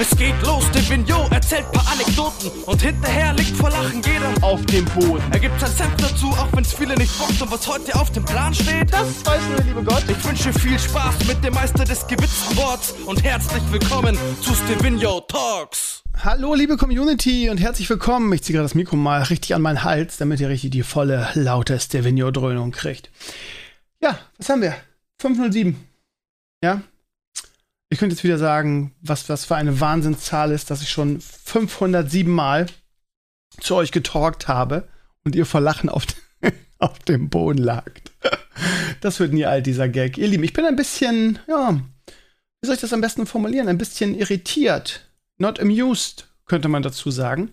Es geht los, der Vignot erzählt paar Anekdoten und hinterher liegt vor Lachen jeder auf dem Boden. Er gibt sein Senf dazu, auch wenn's viele nicht bockt und was heute auf dem Plan steht. Das weiß nur der liebe Gott. Ich wünsche viel Spaß mit dem Meister des gewitzten Worts und herzlich willkommen zu Stevino Talks. Hallo liebe Community und herzlich willkommen. Ich ziehe gerade das Mikro mal richtig an meinen Hals, damit ihr richtig die volle, laute Stevino-Dröhnung kriegt. Ja, was haben wir? 507. Ja, ich könnte jetzt wieder sagen, was das für eine Wahnsinnszahl ist, dass ich schon 507 Mal zu euch getalkt habe und ihr vor Lachen auf, auf dem Boden lagt. Das wird nie alt, dieser Gag. Ihr Lieben, ich bin ein bisschen, ja, wie soll ich das am besten formulieren? Ein bisschen irritiert. Not amused, könnte man dazu sagen.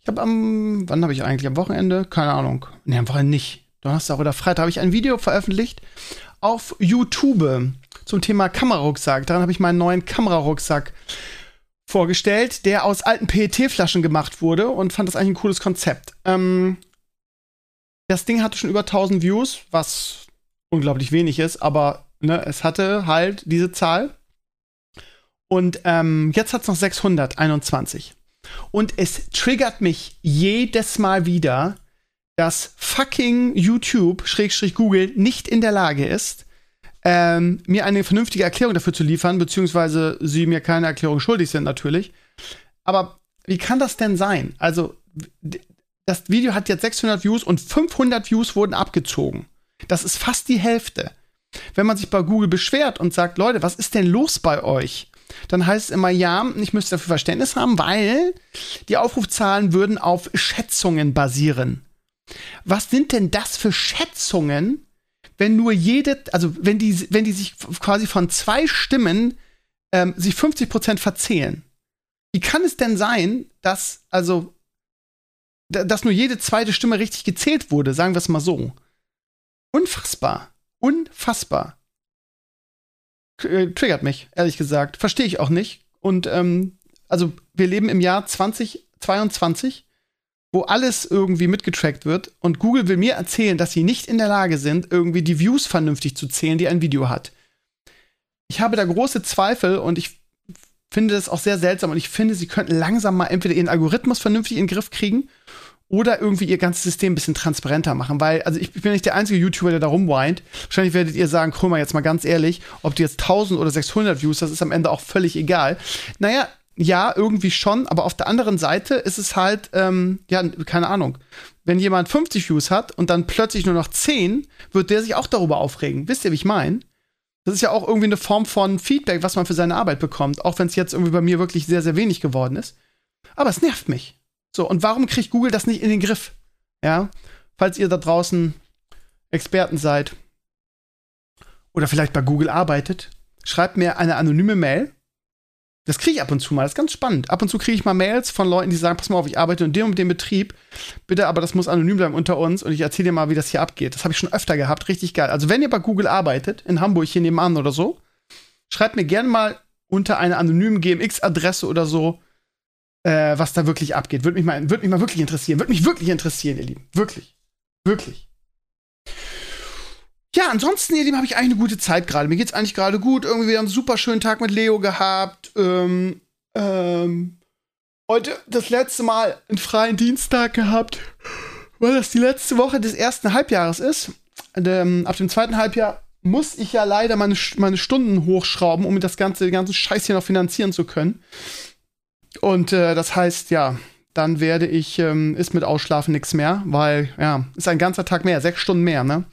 Ich habe am, wann habe ich eigentlich? Am Wochenende? Keine Ahnung. Nee, am Wochenende nicht. Donnerstag oder Freitag habe ich ein Video veröffentlicht auf YouTube zum Thema Kamerarucksack. Daran habe ich meinen neuen Kamerarucksack vorgestellt, der aus alten PET-Flaschen gemacht wurde und fand das eigentlich ein cooles Konzept. Ähm, das Ding hatte schon über 1000 Views, was unglaublich wenig ist, aber ne, es hatte halt diese Zahl. Und ähm, jetzt hat es noch 621. Und es triggert mich jedes Mal wieder, dass fucking YouTube, Schrägstrich Google, nicht in der Lage ist, ähm, mir eine vernünftige Erklärung dafür zu liefern, beziehungsweise sie mir keine Erklärung schuldig sind natürlich. Aber wie kann das denn sein? Also, das Video hat jetzt 600 Views und 500 Views wurden abgezogen. Das ist fast die Hälfte. Wenn man sich bei Google beschwert und sagt, Leute, was ist denn los bei euch? Dann heißt es immer, ja, ich müsste dafür Verständnis haben, weil die Aufrufzahlen würden auf Schätzungen basieren. Was sind denn das für Schätzungen, wenn nur jede, also wenn die, wenn die sich quasi von zwei Stimmen ähm, sich 50 Prozent verzählen? Wie kann es denn sein, dass, also, dass nur jede zweite Stimme richtig gezählt wurde, sagen wir es mal so? Unfassbar. Unfassbar. Äh, triggert mich, ehrlich gesagt. Verstehe ich auch nicht. Und, ähm, also, wir leben im Jahr 2022 wo alles irgendwie mitgetrackt wird und Google will mir erzählen, dass sie nicht in der Lage sind, irgendwie die Views vernünftig zu zählen, die ein Video hat. Ich habe da große Zweifel und ich finde das auch sehr seltsam und ich finde, sie könnten langsam mal entweder ihren Algorithmus vernünftig in den Griff kriegen oder irgendwie ihr ganzes System ein bisschen transparenter machen, weil, also ich bin nicht der einzige YouTuber, der da rumweint. Wahrscheinlich werdet ihr sagen, guck jetzt mal ganz ehrlich, ob du jetzt 1000 oder 600 Views, das ist am Ende auch völlig egal. Naja, ja, irgendwie schon, aber auf der anderen Seite ist es halt, ähm, ja, keine Ahnung. Wenn jemand 50 Views hat und dann plötzlich nur noch 10, wird der sich auch darüber aufregen. Wisst ihr, wie ich meine? Das ist ja auch irgendwie eine Form von Feedback, was man für seine Arbeit bekommt, auch wenn es jetzt irgendwie bei mir wirklich sehr, sehr wenig geworden ist. Aber es nervt mich. So, und warum kriegt Google das nicht in den Griff? Ja, falls ihr da draußen Experten seid oder vielleicht bei Google arbeitet, schreibt mir eine anonyme Mail das kriege ich ab und zu mal. Das ist ganz spannend. Ab und zu kriege ich mal Mails von Leuten, die sagen: Pass mal auf, ich arbeite in dem und dem Betrieb. Bitte, aber das muss anonym bleiben unter uns und ich erzähle dir mal, wie das hier abgeht. Das habe ich schon öfter gehabt. Richtig geil. Also, wenn ihr bei Google arbeitet, in Hamburg hier nebenan oder so, schreibt mir gerne mal unter einer anonymen GMX-Adresse oder so, äh, was da wirklich abgeht. Würde mich, mal, würd mich mal wirklich interessieren. Würde mich wirklich interessieren, ihr Lieben. Wirklich. Wirklich. Ja, ansonsten, ihr Lieben, habe ich eigentlich eine gute Zeit gerade. Mir geht's eigentlich gerade gut. Irgendwie wieder einen super schönen Tag mit Leo gehabt. Ähm, ähm, heute das letzte Mal einen freien Dienstag gehabt, weil das die letzte Woche des ersten Halbjahres ist. Und, ähm, ab dem zweiten Halbjahr muss ich ja leider meine, meine Stunden hochschrauben, um das ganze, den Scheiß hier noch finanzieren zu können. Und äh, das heißt, ja, dann werde ich, ähm, ist mit Ausschlafen nichts mehr, weil, ja, ist ein ganzer Tag mehr, sechs Stunden mehr, ne?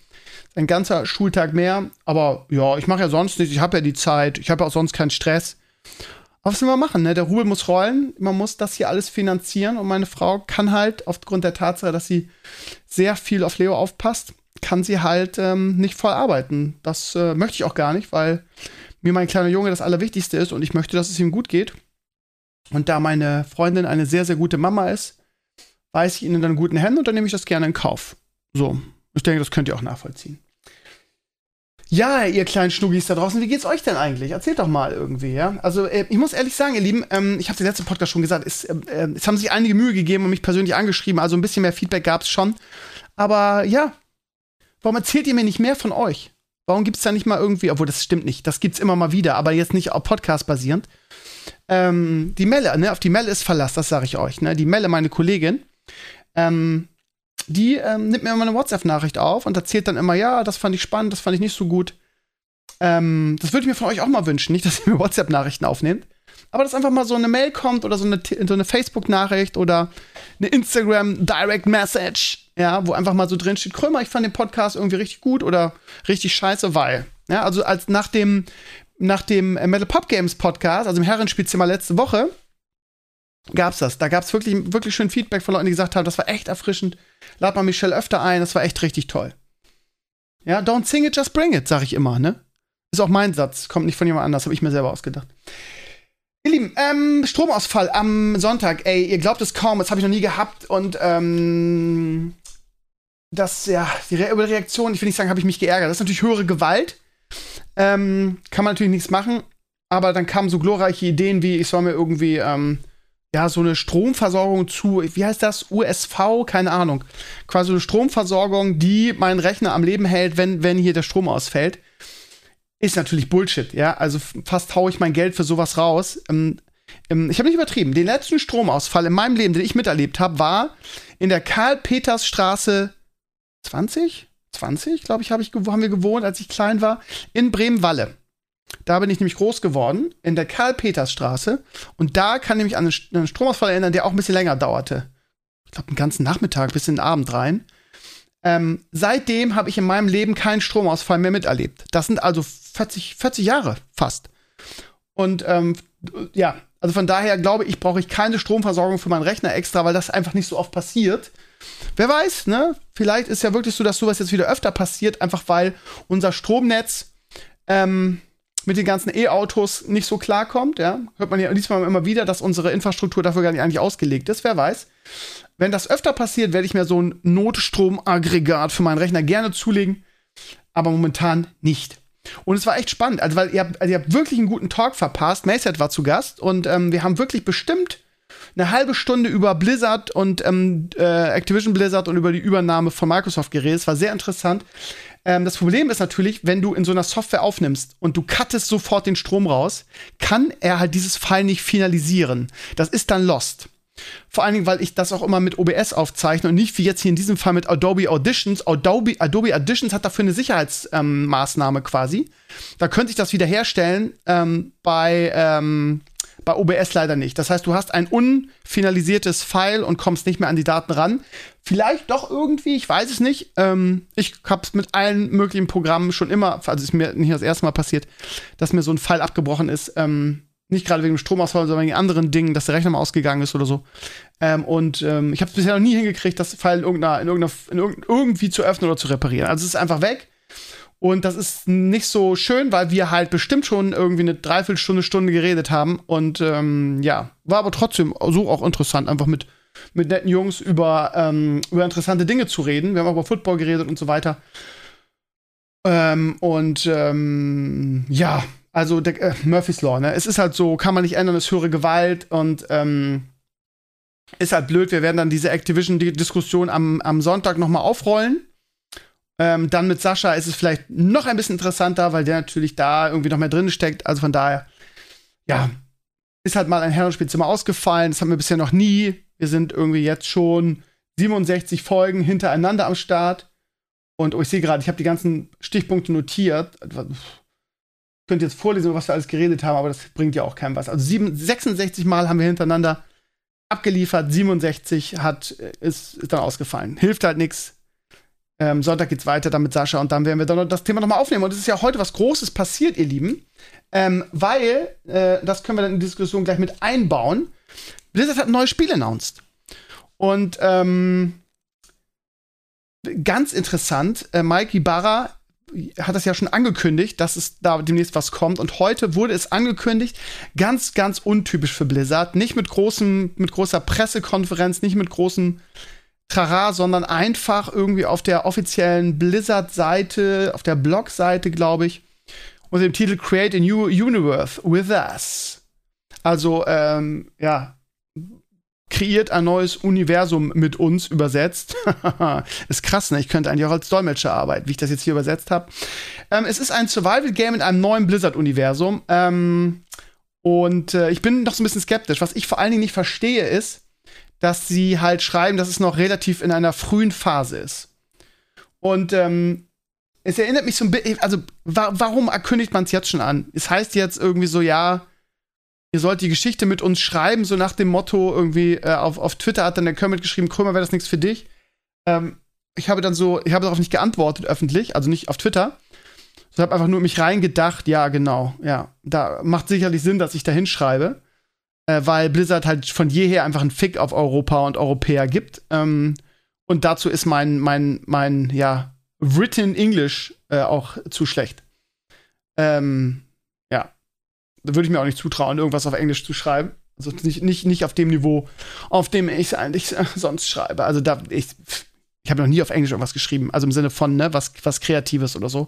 Ein ganzer Schultag mehr. Aber ja, ich mache ja sonst nichts. Ich habe ja die Zeit. Ich habe auch sonst keinen Stress. Aber was will man machen? Ne? Der Rubel muss rollen. Man muss das hier alles finanzieren. Und meine Frau kann halt, aufgrund der Tatsache, dass sie sehr viel auf Leo aufpasst, kann sie halt ähm, nicht voll arbeiten. Das äh, möchte ich auch gar nicht, weil mir mein kleiner Junge das Allerwichtigste ist und ich möchte, dass es ihm gut geht. Und da meine Freundin eine sehr, sehr gute Mama ist, weiß ich ihn in einen guten Händen und dann nehme ich das gerne in Kauf. So, ich denke, das könnt ihr auch nachvollziehen. Ja, ihr kleinen Schnuggis da draußen, wie geht's euch denn eigentlich? Erzählt doch mal irgendwie, ja? Also, äh, ich muss ehrlich sagen, ihr Lieben, ähm, ich habe den letzten Podcast schon gesagt, es, äh, äh, es haben sich einige Mühe gegeben und mich persönlich angeschrieben, also ein bisschen mehr Feedback gab's schon. Aber ja, warum erzählt ihr mir nicht mehr von euch? Warum gibt es da nicht mal irgendwie, obwohl das stimmt nicht, das gibt es immer mal wieder, aber jetzt nicht auf Podcast basierend. Ähm, die Melle, ne, auf die Melle ist Verlass, das sage ich euch. Ne? Die Melle, meine Kollegin, ähm, die ähm, nimmt mir immer eine WhatsApp-Nachricht auf und erzählt dann immer, ja, das fand ich spannend, das fand ich nicht so gut. Ähm, das würde ich mir von euch auch mal wünschen, nicht, dass ihr mir WhatsApp-Nachrichten aufnehmt, aber dass einfach mal so eine Mail kommt oder so eine, so eine Facebook-Nachricht oder eine Instagram-Direct-Message, ja, wo einfach mal so drin steht, Krömer, ich fand den Podcast irgendwie richtig gut oder richtig scheiße, weil. Ja, also als nach dem, nach dem Metal Pop Games Podcast, also im Herrenspielzimmer letzte Woche, gab's das. Da gab's wirklich, wirklich schön Feedback von Leuten, die gesagt haben, das war echt erfrischend. Lad mal Michelle öfter ein, das war echt richtig toll. Ja, don't sing it, just bring it, sag ich immer, ne? Ist auch mein Satz, kommt nicht von jemand anders, habe ich mir selber ausgedacht. Ihr Lieben, ähm, Stromausfall am Sonntag, ey, ihr glaubt es kaum, das habe ich noch nie gehabt und ähm, das, ja, die Re Reaktion, ich will nicht sagen, habe ich mich geärgert. Das ist natürlich höhere Gewalt. Ähm, kann man natürlich nichts machen, aber dann kamen so glorreiche Ideen wie, ich soll mir irgendwie, ähm, ja, so eine Stromversorgung zu, wie heißt das? USV? Keine Ahnung. Quasi eine Stromversorgung, die meinen Rechner am Leben hält, wenn, wenn hier der Strom ausfällt. Ist natürlich Bullshit, ja. Also fast haue ich mein Geld für sowas raus. Ähm, ähm, ich habe nicht übertrieben. Den letzten Stromausfall in meinem Leben, den ich miterlebt habe, war in der Karl-Peters-Straße 20? 20, glaube ich, hab ich, haben wir gewohnt, als ich klein war, in Bremen-Walle. Da bin ich nämlich groß geworden, in der Karl-Peters-Straße. Und da kann ich mich an einen Stromausfall erinnern, der auch ein bisschen länger dauerte. Ich glaube, den ganzen Nachmittag bis in den Abend rein. Ähm, seitdem habe ich in meinem Leben keinen Stromausfall mehr miterlebt. Das sind also 40, 40 Jahre fast. Und ähm, ja, also von daher glaube ich, brauche ich keine Stromversorgung für meinen Rechner extra, weil das einfach nicht so oft passiert. Wer weiß, ne? Vielleicht ist ja wirklich so, dass sowas jetzt wieder öfter passiert, einfach weil unser Stromnetz ähm, mit den ganzen E-Autos nicht so klarkommt. Ja? Hört man ja diesmal immer wieder, dass unsere Infrastruktur dafür gar nicht eigentlich ausgelegt ist. Wer weiß. Wenn das öfter passiert, werde ich mir so ein Notstromaggregat für meinen Rechner gerne zulegen, aber momentan nicht. Und es war echt spannend, also weil ihr habt, also ihr habt wirklich einen guten Talk verpasst. Mayset war zu Gast und ähm, wir haben wirklich bestimmt eine halbe Stunde über Blizzard und ähm, äh, Activision Blizzard und über die Übernahme von Microsoft geredet. Es war sehr interessant. Ähm, das Problem ist natürlich, wenn du in so einer Software aufnimmst und du cuttest sofort den Strom raus, kann er halt dieses File nicht finalisieren. Das ist dann lost. Vor allen Dingen, weil ich das auch immer mit OBS aufzeichne und nicht wie jetzt hier in diesem Fall mit Adobe Auditions. Adobe, Adobe Auditions hat dafür eine Sicherheitsmaßnahme ähm, quasi. Da könnte ich das wiederherstellen ähm, bei, ähm, bei OBS leider nicht. Das heißt, du hast ein unfinalisiertes File und kommst nicht mehr an die Daten ran. Vielleicht doch irgendwie, ich weiß es nicht. Ähm, ich habe es mit allen möglichen Programmen schon immer, also ist mir nicht das erste Mal passiert, dass mir so ein File abgebrochen ist. Ähm, nicht gerade wegen dem Stromausfall, sondern wegen anderen Dingen, dass der Rechner mal ausgegangen ist oder so. Ähm, und ähm, ich habe es bisher noch nie hingekriegt, das File in irgendeiner, in irgendeiner, in irgendeiner, irgendwie zu öffnen oder zu reparieren. Also es ist einfach weg. Und das ist nicht so schön, weil wir halt bestimmt schon irgendwie eine Dreiviertelstunde, Stunde geredet haben. Und ähm, ja, war aber trotzdem so auch interessant, einfach mit, mit netten Jungs über, ähm, über interessante Dinge zu reden. Wir haben auch über Football geredet und so weiter. Ähm, und ähm, ja, also der, äh, Murphy's Law, ne? Es ist halt so, kann man nicht ändern, es höhere Gewalt und ähm, ist halt blöd. Wir werden dann diese Activision-Diskussion am, am Sonntag nochmal aufrollen. Ähm, dann mit Sascha ist es vielleicht noch ein bisschen interessanter, weil der natürlich da irgendwie noch mehr drin steckt. Also von daher, ja, ist halt mal ein Herrenspielzimmer ausgefallen. Das haben wir bisher noch nie. Wir sind irgendwie jetzt schon 67 Folgen hintereinander am Start. Und oh, ich sehe gerade, ich habe die ganzen Stichpunkte notiert könnte jetzt vorlesen, was wir alles geredet haben, aber das bringt ja auch keinem was. Also sieben, 66 Mal haben wir hintereinander abgeliefert, 67 hat, äh, ist, ist dann ausgefallen. Hilft halt nichts. Ähm, Sonntag geht's weiter dann mit Sascha und dann werden wir dann das Thema nochmal aufnehmen. Und es ist ja heute was Großes passiert, ihr Lieben. Ähm, weil, äh, das können wir dann in die Diskussion gleich mit einbauen. Blizzard hat ein neues Spiel announced. Und ähm, ganz interessant, äh, Mike Ibarra hat das ja schon angekündigt, dass es da demnächst was kommt. Und heute wurde es angekündigt, ganz, ganz untypisch für Blizzard. Nicht mit großem, mit großer Pressekonferenz, nicht mit großem Trara, sondern einfach irgendwie auf der offiziellen Blizzard-Seite, auf der Blog-Seite, glaube ich, unter dem Titel Create a New Universe with Us. Also, ähm, ja, kreiert ein neues Universum mit uns übersetzt. ist krass, ne? Ich könnte eigentlich auch als Dolmetscher arbeiten, wie ich das jetzt hier übersetzt habe. Ähm, es ist ein Survival-Game in einem neuen Blizzard-Universum. Ähm, und äh, ich bin noch so ein bisschen skeptisch. Was ich vor allen Dingen nicht verstehe, ist, dass sie halt schreiben, dass es noch relativ in einer frühen Phase ist. Und ähm, es erinnert mich so ein bisschen, also wa warum erkündigt man es jetzt schon an? Es heißt jetzt irgendwie so, ja, ihr sollt die Geschichte mit uns schreiben, so nach dem Motto, irgendwie äh, auf, auf Twitter hat dann der Kermit geschrieben, Krömer, wäre das nichts für dich. Ähm, ich habe dann so, ich habe darauf nicht geantwortet öffentlich, also nicht auf Twitter. Ich habe einfach nur mich reingedacht, ja, genau, ja, da macht sicherlich Sinn, dass ich da hinschreibe, äh, weil Blizzard halt von jeher einfach einen Fick auf Europa und Europäer gibt. Ähm, und dazu ist mein, mein, mein, ja, written English äh, auch zu schlecht. Ähm, ja, da würde ich mir auch nicht zutrauen, irgendwas auf Englisch zu schreiben. Also nicht, nicht, nicht auf dem Niveau, auf dem ich eigentlich sonst schreibe. Also da, ich, ich habe noch nie auf Englisch irgendwas geschrieben. Also im Sinne von, ne, was, was Kreatives oder so.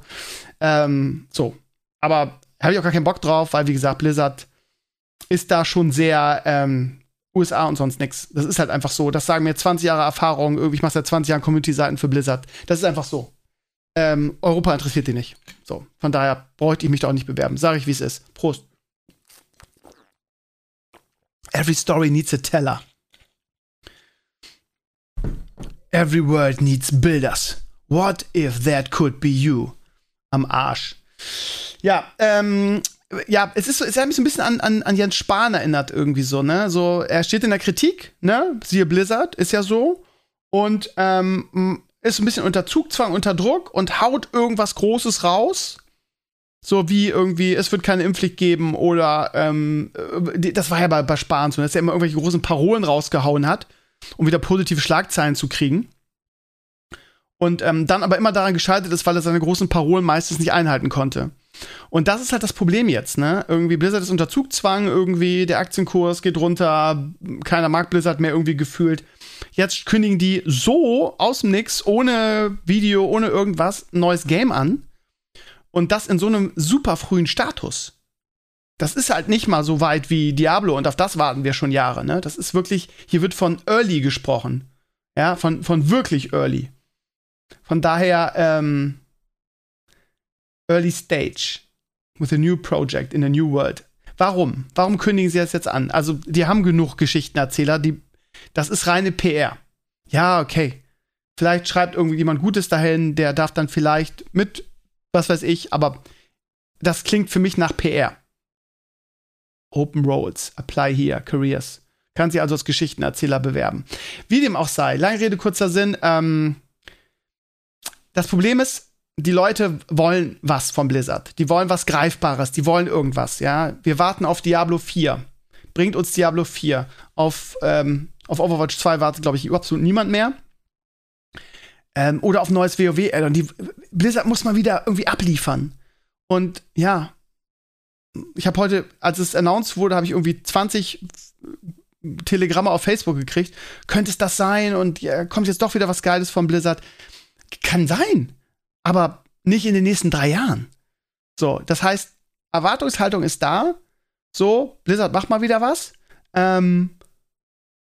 Ähm, so. Aber habe ich auch gar keinen Bock drauf, weil, wie gesagt, Blizzard ist da schon sehr ähm, USA und sonst nichts. Das ist halt einfach so. Das sagen mir 20 Jahre Erfahrung. Irgendwie, ich mache seit 20 Jahren Community-Seiten für Blizzard. Das ist einfach so. Ähm, Europa interessiert die nicht. So, von daher bräuchte ich mich da auch nicht bewerben. Sage ich, wie es ist. Prost. Every story needs a teller. Every world needs builders. What if that could be you? Am Arsch. Ja, ähm, ja, es ist so, es hat mich so ein bisschen an, an, an Jens Spahn erinnert, irgendwie so, ne? So, er steht in der Kritik, ne? Siehe Blizzard, ist ja so. Und ähm, ist ein bisschen unter Zugzwang, unter Druck und haut irgendwas Großes raus. So wie irgendwie, es wird keine Impfpflicht geben oder ähm, äh, das war ja bei, bei Spahn so, dass er immer irgendwelche großen Parolen rausgehauen hat, um wieder positive Schlagzeilen zu kriegen. Und ähm, dann aber immer daran gescheitert ist, weil er seine großen Parolen meistens nicht einhalten konnte. Und das ist halt das Problem jetzt, ne? Irgendwie Blizzard ist unter Zugzwang, irgendwie der Aktienkurs geht runter, keiner mag Blizzard mehr irgendwie gefühlt. Jetzt kündigen die so aus dem Nix, ohne Video, ohne irgendwas, ein neues Game an. Und das in so einem super frühen Status. Das ist halt nicht mal so weit wie Diablo und auf das warten wir schon Jahre, ne? Das ist wirklich, hier wird von Early gesprochen. Ja, von, von wirklich Early. Von daher, ähm, Early Stage with a new project in a new world. Warum? Warum kündigen sie das jetzt an? Also, die haben genug Geschichtenerzähler, die das ist reine PR. Ja, okay. Vielleicht schreibt irgendwie jemand Gutes dahin, der darf dann vielleicht mit, was weiß ich, aber das klingt für mich nach PR. Open Roles, apply here, Careers. Kann sie also als Geschichtenerzähler bewerben. Wie dem auch sei, lange Rede, kurzer Sinn. Ähm, das Problem ist, die Leute wollen was von Blizzard. Die wollen was Greifbares, die wollen irgendwas, ja. Wir warten auf Diablo 4. Bringt uns Diablo 4. Auf ähm, auf Overwatch 2 wartet, glaube ich, absolut niemand mehr. Ähm, oder auf neues WoW-Addon. Die Blizzard muss mal wieder irgendwie abliefern. Und ja, ich habe heute, als es announced wurde, habe ich irgendwie 20 Telegramme auf Facebook gekriegt. Könnte es das sein? Und ja, kommt jetzt doch wieder was Geiles von Blizzard? Kann sein. Aber nicht in den nächsten drei Jahren. So, das heißt, Erwartungshaltung ist da. So, Blizzard macht mal wieder was. Ähm,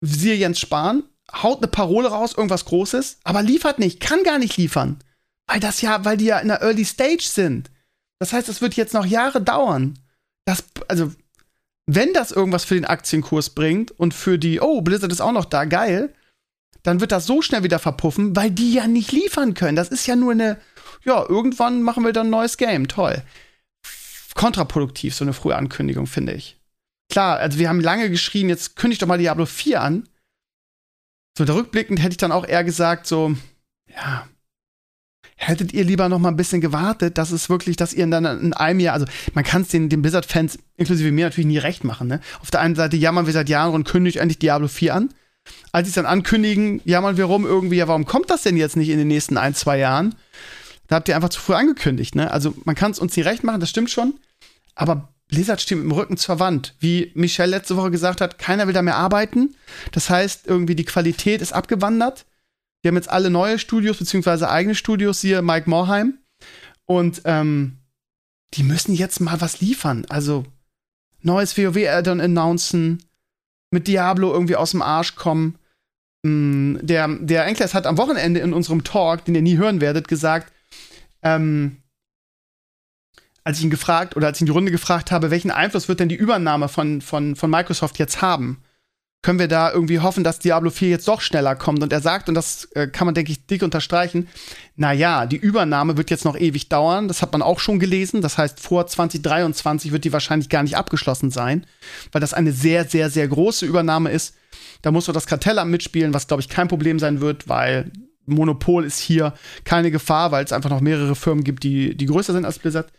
siehe Jens Spahn, haut eine Parole raus, irgendwas Großes, aber liefert nicht, kann gar nicht liefern. Weil das ja, weil die ja in der Early Stage sind. Das heißt, es wird jetzt noch Jahre dauern. Das, also, wenn das irgendwas für den Aktienkurs bringt und für die, oh, Blizzard ist auch noch da, geil, dann wird das so schnell wieder verpuffen, weil die ja nicht liefern können. Das ist ja nur eine, ja, irgendwann machen wir dann ein neues Game, toll. Kontraproduktiv, so eine frühe Ankündigung, finde ich klar, also wir haben lange geschrien, jetzt kündigt doch mal Diablo 4 an. So, da rückblickend hätte ich dann auch eher gesagt, so, ja, hättet ihr lieber noch mal ein bisschen gewartet, dass es wirklich, dass ihr dann in einem Jahr, also man kann es den, den Blizzard-Fans, inklusive mir, natürlich nie recht machen, ne? Auf der einen Seite jammern wir seit Jahren und kündigt endlich Diablo 4 an. Als sie es dann ankündigen, jammern wir rum irgendwie, ja, warum kommt das denn jetzt nicht in den nächsten ein, zwei Jahren? Da habt ihr einfach zu früh angekündigt, ne? Also man kann es uns nie recht machen, das stimmt schon. Aber Blizzard steht mit dem Rücken zur Wand. Wie Michelle letzte Woche gesagt hat, keiner will da mehr arbeiten. Das heißt, irgendwie die Qualität ist abgewandert. Wir haben jetzt alle neue Studios, beziehungsweise eigene Studios, hier Mike Morheim. Und ähm, die müssen jetzt mal was liefern. Also neues WoW-Addon announcen, mit Diablo irgendwie aus dem Arsch kommen. Mm, der, der Enkles hat am Wochenende in unserem Talk, den ihr nie hören werdet, gesagt, ähm, als ich ihn gefragt oder als ich in die Runde gefragt habe, welchen Einfluss wird denn die Übernahme von, von, von Microsoft jetzt haben? Können wir da irgendwie hoffen, dass Diablo 4 jetzt doch schneller kommt? Und er sagt, und das äh, kann man, denke ich, dick unterstreichen, naja, die Übernahme wird jetzt noch ewig dauern. Das hat man auch schon gelesen. Das heißt, vor 2023 wird die wahrscheinlich gar nicht abgeschlossen sein, weil das eine sehr, sehr, sehr große Übernahme ist. Da muss so das Kartellamt mitspielen, was, glaube ich, kein Problem sein wird, weil Monopol ist hier keine Gefahr, weil es einfach noch mehrere Firmen gibt, die, die größer sind als Blizzard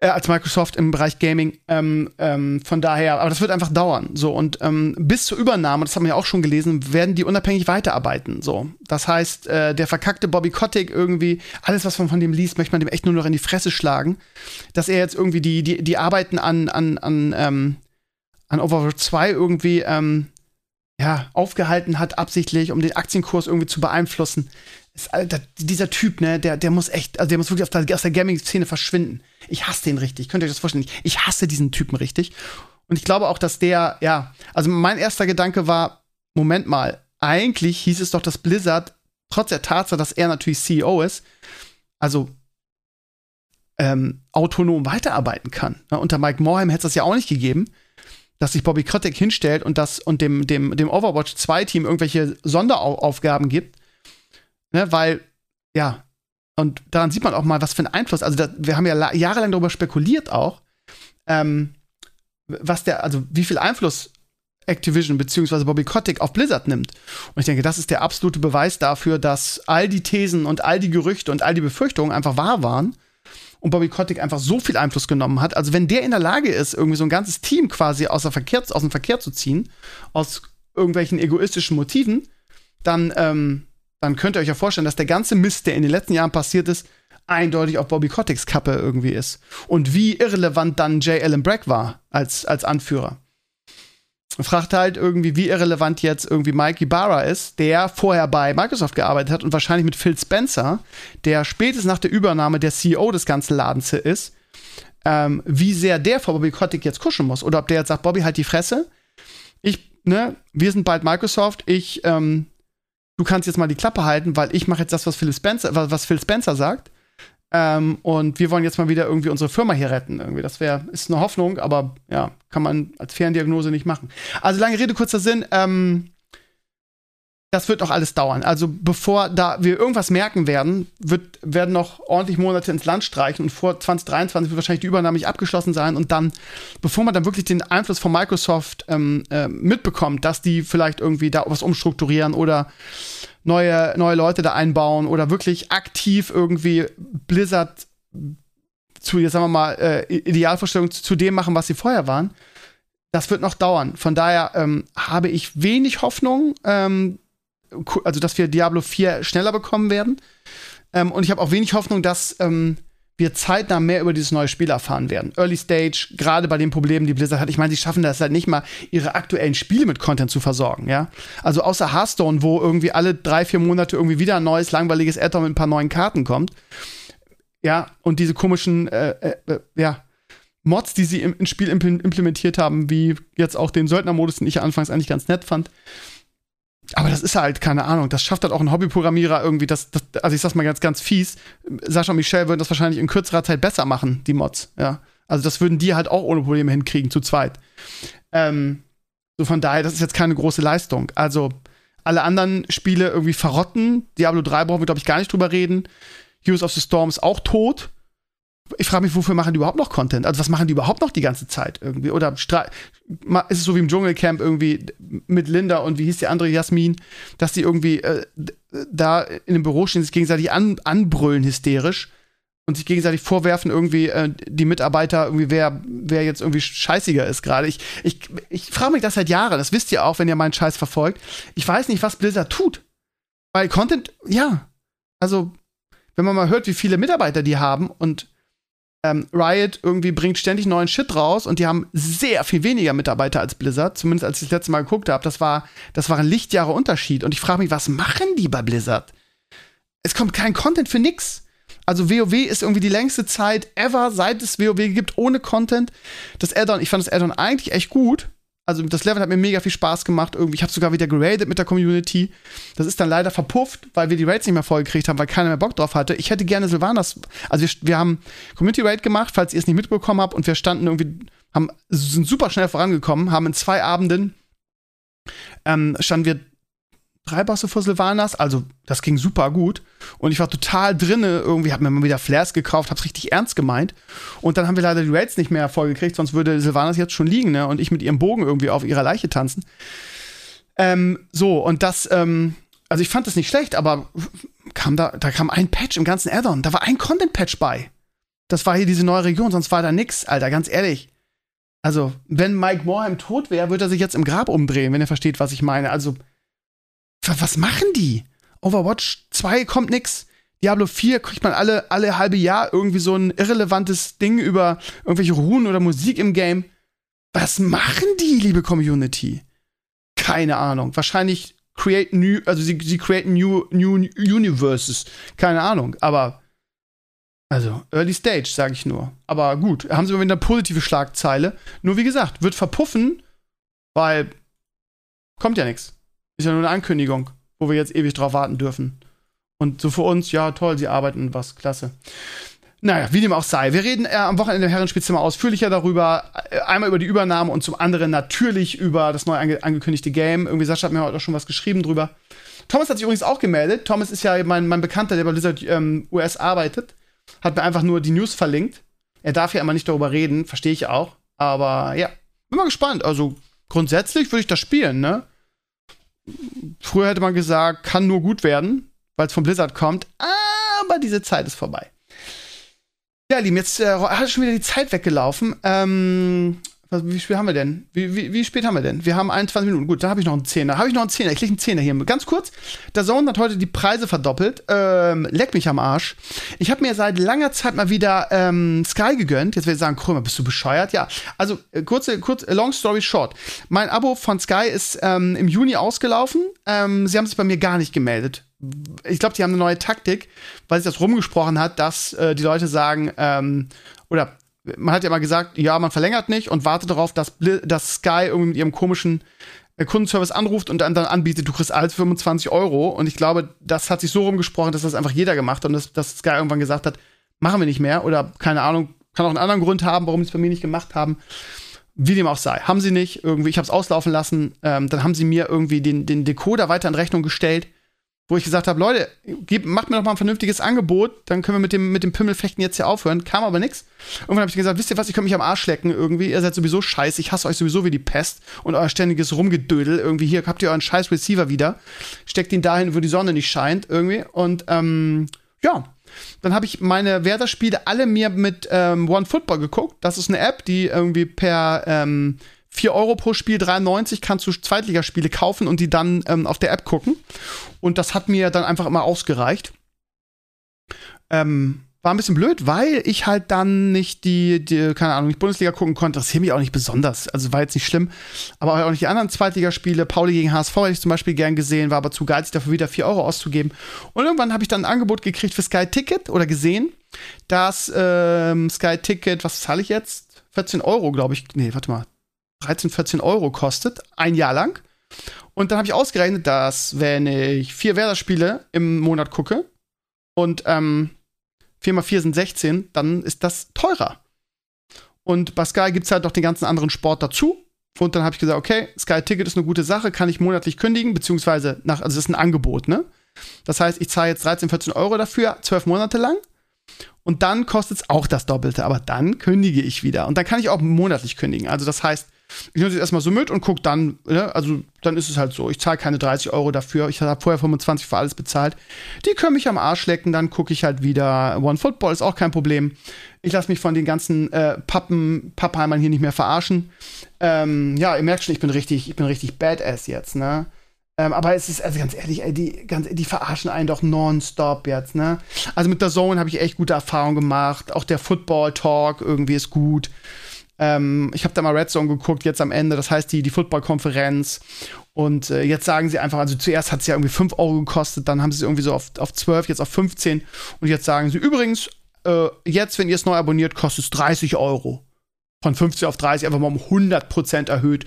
äh, als Microsoft im Bereich Gaming. Ähm, ähm, von daher, aber das wird einfach dauern. So und ähm, bis zur Übernahme, das haben wir ja auch schon gelesen, werden die unabhängig weiterarbeiten. So, das heißt, äh, der verkackte Bobby Kotick irgendwie, alles was man von dem liest, möchte man dem echt nur noch in die Fresse schlagen, dass er jetzt irgendwie die die die Arbeiten an an an ähm, an Overwatch 2 irgendwie ähm, ja, aufgehalten hat, absichtlich, um den Aktienkurs irgendwie zu beeinflussen. Ist, Alter, dieser Typ, ne, der, der muss echt, also der muss wirklich auf der, aus der Gaming-Szene verschwinden. Ich hasse den richtig. Könnt ihr euch das vorstellen? Ich hasse diesen Typen richtig. Und ich glaube auch, dass der, ja, also mein erster Gedanke war, Moment mal, eigentlich hieß es doch, dass Blizzard, trotz der Tatsache, dass er natürlich CEO ist, also ähm, autonom weiterarbeiten kann. Ja, unter Mike Morheim hätte es das ja auch nicht gegeben dass sich Bobby Kotick hinstellt und das und dem, dem, dem Overwatch 2 Team irgendwelche Sonderaufgaben gibt. Ne, weil, ja, und daran sieht man auch mal, was für einen Einfluss, also da, wir haben ja jahrelang darüber spekuliert auch, ähm, was der, also wie viel Einfluss Activision bzw. Bobby Kotick auf Blizzard nimmt. Und ich denke, das ist der absolute Beweis dafür, dass all die Thesen und all die Gerüchte und all die Befürchtungen einfach wahr waren und Bobby Kotick einfach so viel Einfluss genommen hat. Also wenn der in der Lage ist, irgendwie so ein ganzes Team quasi aus, Verkehr, aus dem Verkehr zu ziehen, aus irgendwelchen egoistischen Motiven, dann, ähm, dann könnt ihr euch ja vorstellen, dass der ganze Mist, der in den letzten Jahren passiert ist, eindeutig auf Bobby Koticks Kappe irgendwie ist. Und wie irrelevant dann J. Allen Bragg war als, als Anführer fragt halt irgendwie, wie irrelevant jetzt irgendwie Mike Ibarra ist, der vorher bei Microsoft gearbeitet hat und wahrscheinlich mit Phil Spencer, der spätestens nach der Übernahme der CEO des ganzen Ladens ist, ähm, wie sehr der vor Bobby Kotick jetzt kuschen muss. Oder ob der jetzt sagt, Bobby, halt die Fresse. Ich, ne, wir sind bald Microsoft, ich, ähm, du kannst jetzt mal die Klappe halten, weil ich mache jetzt das, was Phil Spencer, was Phil Spencer sagt. Ähm, und wir wollen jetzt mal wieder irgendwie unsere Firma hier retten. Irgendwie. Das wäre, ist eine Hoffnung, aber ja, kann man als Ferndiagnose nicht machen. Also lange Rede, kurzer Sinn. Ähm, das wird noch alles dauern. Also bevor da wir irgendwas merken werden, wird, werden noch ordentlich Monate ins Land streichen und vor 2023 wird wahrscheinlich die Übernahme nicht abgeschlossen sein und dann, bevor man dann wirklich den Einfluss von Microsoft ähm, äh, mitbekommt, dass die vielleicht irgendwie da was umstrukturieren oder neue, neue Leute da einbauen oder wirklich aktiv irgendwie Blizzard zu, sagen wir mal, äh, Idealvorstellung zu, zu, dem machen, was sie vorher waren. Das wird noch dauern. Von daher ähm, habe ich wenig Hoffnung, ähm, also dass wir Diablo 4 schneller bekommen werden. Ähm, und ich habe auch wenig Hoffnung, dass ähm, wir zeitnah mehr über dieses neue Spiel erfahren werden. Early Stage, gerade bei den Problemen, die Blizzard hat. Ich meine, sie schaffen das halt nicht mal, ihre aktuellen Spiele mit Content zu versorgen, ja. Also außer Hearthstone, wo irgendwie alle drei, vier Monate irgendwie wieder ein neues, langweiliges Add-on mit ein paar neuen Karten kommt. Ja, und diese komischen, äh, äh, äh ja, Mods, die sie im, ins Spiel implementiert haben, wie jetzt auch den Söldnermodus, den ich anfangs eigentlich ganz nett fand. Aber das ist halt, keine Ahnung, das schafft halt auch ein Hobbyprogrammierer irgendwie, das, das, also ich sag's mal ganz, ganz fies, Sascha und Michelle würden das wahrscheinlich in kürzerer Zeit besser machen, die Mods, ja. Also das würden die halt auch ohne Probleme hinkriegen, zu zweit. Ähm, so von daher, das ist jetzt keine große Leistung. Also alle anderen Spiele irgendwie verrotten. Diablo 3 brauchen wir, glaube ich, gar nicht drüber reden. Heroes of the Storm ist auch tot ich frage mich, wofür machen die überhaupt noch Content? Also was machen die überhaupt noch die ganze Zeit irgendwie? Oder ist es so wie im Dschungelcamp irgendwie mit Linda und wie hieß die andere Jasmin, dass die irgendwie äh, da in dem Büro stehen, sich gegenseitig an, anbrüllen hysterisch und sich gegenseitig vorwerfen irgendwie äh, die Mitarbeiter irgendwie wer wer jetzt irgendwie scheißiger ist gerade. Ich ich ich frage mich das seit Jahren. Das wisst ihr auch, wenn ihr meinen Scheiß verfolgt. Ich weiß nicht, was Blizzard tut, weil Content ja also wenn man mal hört, wie viele Mitarbeiter die haben und ähm, Riot irgendwie bringt ständig neuen Shit raus und die haben sehr viel weniger Mitarbeiter als Blizzard, zumindest als ich das letzte Mal geguckt habe. Das war, das war ein Lichtjahre Unterschied. Und ich frage mich, was machen die bei Blizzard? Es kommt kein Content für nix. Also WoW ist irgendwie die längste Zeit ever, seit es WoW gibt, ohne Content. Das Addon, ich fand das Addon eigentlich echt gut. Also das Level hat mir mega viel Spaß gemacht. Irgendwie, ich habe sogar wieder geradet mit der Community. Das ist dann leider verpufft, weil wir die Raids nicht mehr vollgekriegt haben, weil keiner mehr Bock drauf hatte. Ich hätte gerne Silvanas. Also wir, wir haben Community Raid gemacht, falls ihr es nicht mitbekommen habt, und wir standen irgendwie, haben, sind super schnell vorangekommen, haben in zwei Abenden ähm, standen wir drei Bosse vor Silvanas, also das ging super gut. Und ich war total drinne, irgendwie hab mir mal wieder Flares gekauft, hab's richtig ernst gemeint. Und dann haben wir leider die Raids nicht mehr vollgekriegt, sonst würde Silvanas jetzt schon liegen, ne? Und ich mit ihrem Bogen irgendwie auf ihrer Leiche tanzen. Ähm, so, und das, ähm, also ich fand das nicht schlecht, aber kam da, da kam ein Patch im ganzen Addon. Da war ein Content-Patch bei. Das war hier diese neue Region, sonst war da nix, Alter, ganz ehrlich. Also, wenn Mike Morheim tot wäre, würde er sich jetzt im Grab umdrehen, wenn er versteht, was ich meine. Also, was machen die? Overwatch 2 kommt nix. Diablo 4 kriegt man alle, alle halbe Jahr irgendwie so ein irrelevantes Ding über irgendwelche Runen oder Musik im Game. Was machen die, liebe Community? Keine Ahnung. Wahrscheinlich create new, also sie, sie createn new, new universes. Keine Ahnung. Aber, also, Early Stage, sage ich nur. Aber gut, haben sie mal wieder eine positive Schlagzeile. Nur wie gesagt, wird verpuffen, weil kommt ja nichts. Ist ja nur eine Ankündigung, wo wir jetzt ewig drauf warten dürfen. Und so für uns, ja, toll, sie arbeiten was, klasse. Naja, wie dem auch sei. Wir reden äh, am Wochenende im Herrenspielzimmer ausführlicher darüber. Äh, einmal über die Übernahme und zum anderen natürlich über das neu ange angekündigte Game. Irgendwie Sascha hat mir heute auch schon was geschrieben drüber. Thomas hat sich übrigens auch gemeldet. Thomas ist ja mein, mein Bekannter, der bei Blizzard ähm, US arbeitet. Hat mir einfach nur die News verlinkt. Er darf ja immer nicht darüber reden, verstehe ich auch. Aber ja, bin mal gespannt. Also grundsätzlich würde ich das spielen, ne? Früher hätte man gesagt, kann nur gut werden, weil es vom Blizzard kommt, aber diese Zeit ist vorbei. Ja, Lieben, jetzt äh, hat schon wieder die Zeit weggelaufen. Ähm, wie spät haben wir denn? Wie, wie, wie spät haben wir denn? Wir haben 21 Minuten. Gut, da habe ich noch einen Zehner. Habe ich noch einen Zehner? Ich lege einen Zehner hier. Ganz kurz. Der Zone hat heute die Preise verdoppelt. Ähm, leck mich am Arsch. Ich habe mir seit langer Zeit mal wieder ähm, Sky gegönnt. Jetzt werde ich sagen, Krömer, bist du bescheuert? Ja. Also, äh, kurze, kurz, äh, long story short. Mein Abo von Sky ist ähm, im Juni ausgelaufen. Ähm, sie haben sich bei mir gar nicht gemeldet. Ich glaube, die haben eine neue Taktik, weil sich das rumgesprochen hat, dass äh, die Leute sagen, ähm, oder man hat ja mal gesagt, ja, man verlängert nicht und wartet darauf, dass, dass Sky irgendwie mit ihrem komischen äh, Kundenservice anruft und dann, dann anbietet, du kriegst alles 25 Euro. Und ich glaube, das hat sich so rumgesprochen, dass das einfach jeder gemacht hat und dass, dass Sky irgendwann gesagt hat, machen wir nicht mehr. Oder keine Ahnung, kann auch einen anderen Grund haben, warum sie es bei mir nicht gemacht haben. Wie dem auch sei. Haben sie nicht, irgendwie, ich habe es auslaufen lassen, ähm, dann haben sie mir irgendwie den, den Decoder weiter in Rechnung gestellt wo ich gesagt habe, Leute, gebt, macht mir doch mal ein vernünftiges Angebot, dann können wir mit dem, mit dem Pimmelfechten jetzt hier aufhören. Kam aber nichts. Irgendwann habe ich gesagt, wisst ihr was, ich könnte mich am Arsch lecken irgendwie. Ihr seid sowieso scheiße, ich hasse euch sowieso wie die Pest und euer ständiges Rumgedödel. Irgendwie hier habt ihr euren scheiß Receiver wieder. Steckt ihn dahin, wo die Sonne nicht scheint irgendwie. Und ähm, ja, dann habe ich meine Werder-Spiele alle mir mit ähm, One Football geguckt. Das ist eine App, die irgendwie per ähm, 4 Euro pro Spiel, 93 kannst du Zweitligaspiele kaufen und die dann ähm, auf der App gucken. Und das hat mir dann einfach immer ausgereicht. Ähm, war ein bisschen blöd, weil ich halt dann nicht die, die, keine Ahnung, nicht Bundesliga gucken konnte. Das hier mich auch nicht besonders. Also war jetzt nicht schlimm. Aber auch nicht die anderen Zweitligaspiele. Pauli gegen HSV hätte ich zum Beispiel gern gesehen, war aber zu geizig dafür wieder 4 Euro auszugeben. Und irgendwann habe ich dann ein Angebot gekriegt für Sky Ticket oder gesehen, dass ähm, Sky Ticket, was zahle ich jetzt? 14 Euro, glaube ich. Nee, warte mal. 13, 14 Euro kostet, ein Jahr lang. Und dann habe ich ausgerechnet, dass wenn ich vier Werder-Spiele im Monat gucke und ähm, 4 mal 4 sind 16, dann ist das teurer. Und bei Sky gibt es halt noch den ganzen anderen Sport dazu. Und dann habe ich gesagt, okay, Sky Ticket ist eine gute Sache, kann ich monatlich kündigen, beziehungsweise nach, also es ist ein Angebot, ne? Das heißt, ich zahle jetzt 13, 14 Euro dafür, zwölf Monate lang. Und dann kostet es auch das Doppelte, aber dann kündige ich wieder. Und dann kann ich auch monatlich kündigen. Also das heißt, ich nehme es erstmal so mit und gucke dann, ne? also dann ist es halt so. Ich zahle keine 30 Euro dafür. Ich habe vorher 25 für alles bezahlt. Die können mich am Arsch lecken, dann gucke ich halt wieder One Football, ist auch kein Problem. Ich lasse mich von den ganzen äh, Pappen, Pappheimern hier nicht mehr verarschen. Ähm, ja, ihr merkt schon, ich bin richtig, ich bin richtig badass jetzt, ne? Ähm, aber es ist, also ganz ehrlich, ey, die, ganz, die verarschen einen doch nonstop jetzt, ne? Also mit der Zone habe ich echt gute Erfahrungen gemacht. Auch der Football Talk irgendwie ist gut. Ähm, ich habe da mal Red Zone geguckt, jetzt am Ende, das heißt die, die Football-Konferenz. Und äh, jetzt sagen sie einfach, also zuerst hat es ja irgendwie 5 Euro gekostet, dann haben sie es irgendwie so auf, auf 12, jetzt auf 15. Und jetzt sagen sie, übrigens, äh, jetzt, wenn ihr es neu abonniert, kostet es 30 Euro. Von 50 auf 30, einfach mal um 100% erhöht.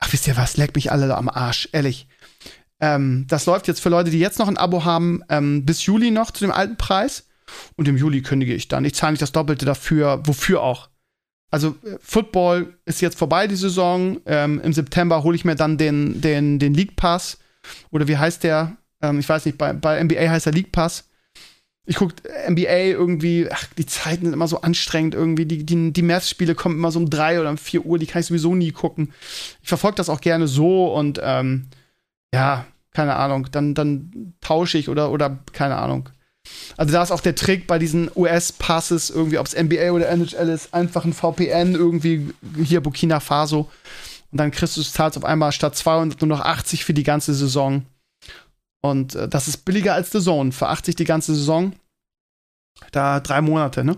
ach, wisst ihr was, leckt mich alle am Arsch, ehrlich. Ähm, das läuft jetzt für Leute, die jetzt noch ein Abo haben, ähm, bis Juli noch zu dem alten Preis. Und im Juli kündige ich dann. Ich zahle nicht das Doppelte dafür, wofür auch. Also äh, Football ist jetzt vorbei, die Saison. Ähm, Im September hole ich mir dann den, den, den League Pass. Oder wie heißt der? Ähm, ich weiß nicht, bei, bei NBA heißt er League Pass. Ich gucke NBA irgendwie, ach, die Zeiten sind immer so anstrengend irgendwie. Die, die, die März-Spiele kommen immer so um drei oder um vier Uhr, die kann ich sowieso nie gucken. Ich verfolge das auch gerne so und ähm, ja, keine Ahnung, dann, dann tausche ich oder, oder keine Ahnung. Also da ist auch der Trick bei diesen US-Passes, irgendwie, ob es NBA oder NHL ist, einfach ein VPN irgendwie hier Burkina Faso. Und dann kriegst du zahlst auf einmal statt 200 nur noch 80 für die ganze Saison. Und äh, das ist billiger als The Zone. Für 80 die ganze Saison. Da drei Monate, ne?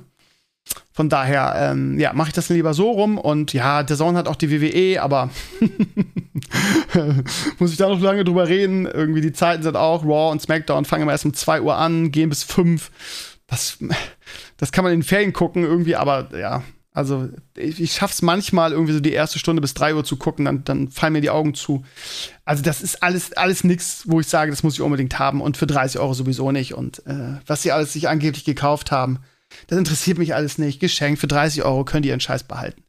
Von daher, ähm, ja, mache ich das lieber so rum. Und ja, der Zone hat auch die WWE, aber muss ich da noch lange drüber reden. Irgendwie die Zeiten sind auch, Raw und SmackDown fangen immer erst um 2 Uhr an, gehen bis 5. Das, das kann man in Ferien gucken irgendwie, aber ja, also ich, ich schaff's manchmal irgendwie so die erste Stunde bis 3 Uhr zu gucken, dann, dann fallen mir die Augen zu. Also das ist alles, alles nix, wo ich sage, das muss ich unbedingt haben und für 30 Euro sowieso nicht. Und äh, was sie alles sich angeblich gekauft haben, das interessiert mich alles nicht. Geschenkt für 30 Euro könnt ihr ihren Scheiß behalten.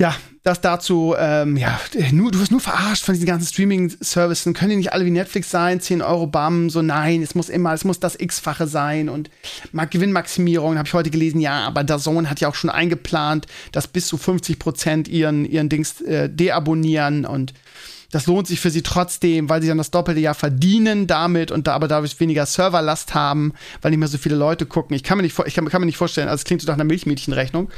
Ja, das dazu, ähm, ja, nur, du wirst nur verarscht von diesen ganzen Streaming-Services. Können die nicht alle wie Netflix sein? 10 Euro BAM, so nein, es muss immer, es muss das X-fache sein und Gewinnmaximierung, habe ich heute gelesen, ja, aber Sohn hat ja auch schon eingeplant, dass bis zu 50 Prozent ihren, ihren Dings äh, deabonnieren und das lohnt sich für sie trotzdem, weil sie dann das doppelte Jahr verdienen damit und da aber dadurch weniger Serverlast haben, weil nicht mehr so viele Leute gucken. Ich kann mir nicht, ich kann, kann mir nicht vorstellen, also es klingt so nach einer Milchmädchenrechnung.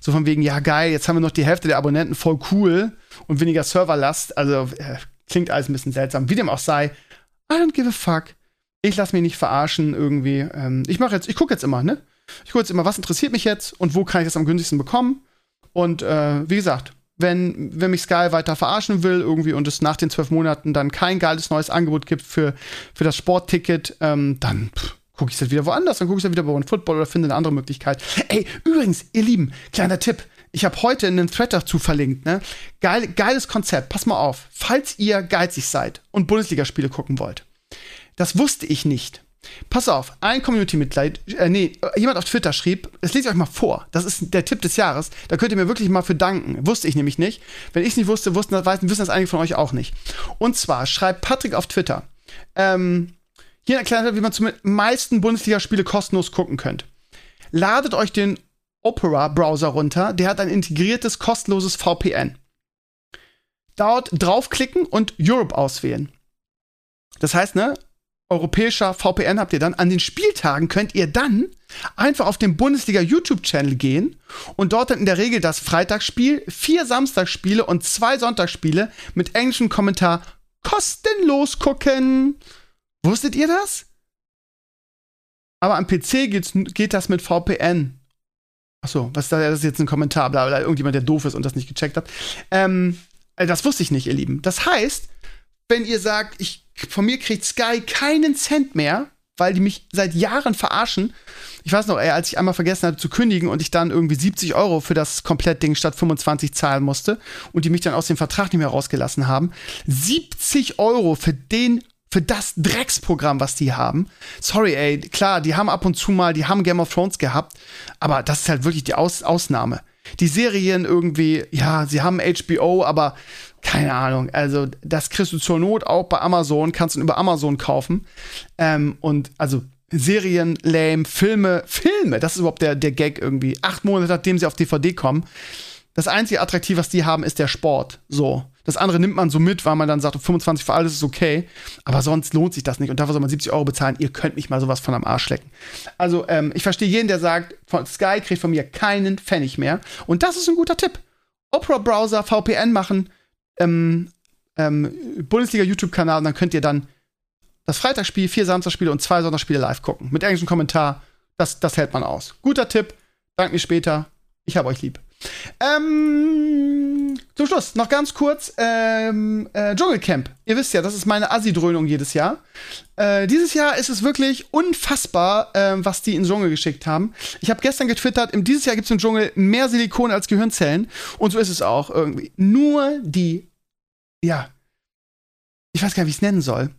So von wegen, ja geil, jetzt haben wir noch die Hälfte der Abonnenten, voll cool und weniger Serverlast. Also äh, klingt alles ein bisschen seltsam. Wie dem auch sei, I don't give a fuck. Ich lasse mich nicht verarschen irgendwie. Ähm, ich mache jetzt, ich gucke jetzt immer, ne? Ich gucke jetzt immer, was interessiert mich jetzt und wo kann ich das am günstigsten bekommen. Und äh, wie gesagt, wenn, wenn mich Sky weiter verarschen will irgendwie und es nach den zwölf Monaten dann kein geiles neues Angebot gibt für, für das Sportticket, ähm, dann gucke ich es halt wieder woanders, dann gucke ich es halt wieder bei One Football oder finde eine andere Möglichkeit. Ey, übrigens, ihr Lieben, kleiner Tipp. Ich habe heute einen Thread dazu verlinkt, ne? Geil, geiles Konzept. Pass mal auf. Falls ihr geizig seid und Bundesligaspiele gucken wollt. Das wusste ich nicht. Pass auf, ein Community-Mitglied, äh, nee, jemand auf Twitter schrieb, das lese ich euch mal vor, das ist der Tipp des Jahres, da könnt ihr mir wirklich mal für danken. Wusste ich nämlich nicht. Wenn ich es nicht wusste, wussten, wissen das einige von euch auch nicht. Und zwar schreibt Patrick auf Twitter, ähm, hier erklärt wie man zum meisten Bundesligaspiele kostenlos gucken könnt. Ladet euch den Opera-Browser runter, der hat ein integriertes, kostenloses VPN. Dort draufklicken und Europe auswählen. Das heißt, ne, europäischer VPN habt ihr dann. An den Spieltagen könnt ihr dann einfach auf den Bundesliga YouTube-Channel gehen und dort dann in der Regel das Freitagsspiel, vier Samstagsspiele und zwei Sonntagsspiele mit englischem Kommentar kostenlos gucken. Wusstet ihr das? Aber am PC geht's, geht das mit VPN. Achso, was ist das? Das ist jetzt ein Kommentar, bla bla, irgendjemand, der doof ist und das nicht gecheckt hat. Ähm, äh, das wusste ich nicht, ihr Lieben. Das heißt, wenn ihr sagt, ich, von mir kriegt Sky keinen Cent mehr, weil die mich seit Jahren verarschen. Ich weiß noch, ey, als ich einmal vergessen hatte zu kündigen und ich dann irgendwie 70 Euro für das Komplettding statt 25 zahlen musste und die mich dann aus dem Vertrag nicht mehr rausgelassen haben. 70 Euro für den für das Drecksprogramm, was die haben. Sorry, ey, klar, die haben ab und zu mal, die haben Game of Thrones gehabt, aber das ist halt wirklich die Aus Ausnahme. Die Serien irgendwie, ja, sie haben HBO, aber keine Ahnung. Also, das kriegst du zur Not auch bei Amazon, kannst du über Amazon kaufen. Ähm, und also Serien, lame, Filme, Filme, das ist überhaupt der, der Gag irgendwie. Acht Monate nachdem sie auf DVD kommen. Das einzige Attraktiv, was die haben, ist der Sport. So. Das andere nimmt man so mit, weil man dann sagt, 25 für alles ist okay. Aber sonst lohnt sich das nicht. Und dafür soll man 70 Euro bezahlen. Ihr könnt mich mal sowas von am Arsch lecken. Also, ähm, ich verstehe jeden, der sagt, von Sky kriegt von mir keinen Pfennig mehr. Und das ist ein guter Tipp. Opera-Browser, VPN machen, ähm, ähm, Bundesliga-YouTube-Kanal und dann könnt ihr dann das Freitagsspiel, vier Samstagsspiele und zwei Sonntagsspiele live gucken. Mit englischem Kommentar. Das, das hält man aus. Guter Tipp. Dank mir später. Ich hab euch lieb. Ähm, zum Schluss noch ganz kurz ähm, äh, Dschungelcamp. Ihr wisst ja, das ist meine Assi-Dröhnung jedes Jahr. Äh, dieses Jahr ist es wirklich unfassbar, äh, was die in den Dschungel geschickt haben. Ich habe gestern getwittert, im dieses Jahr gibt es im Dschungel mehr Silikon als Gehirnzellen. Und so ist es auch irgendwie. Nur die, ja, ich weiß gar nicht, wie ich es nennen soll.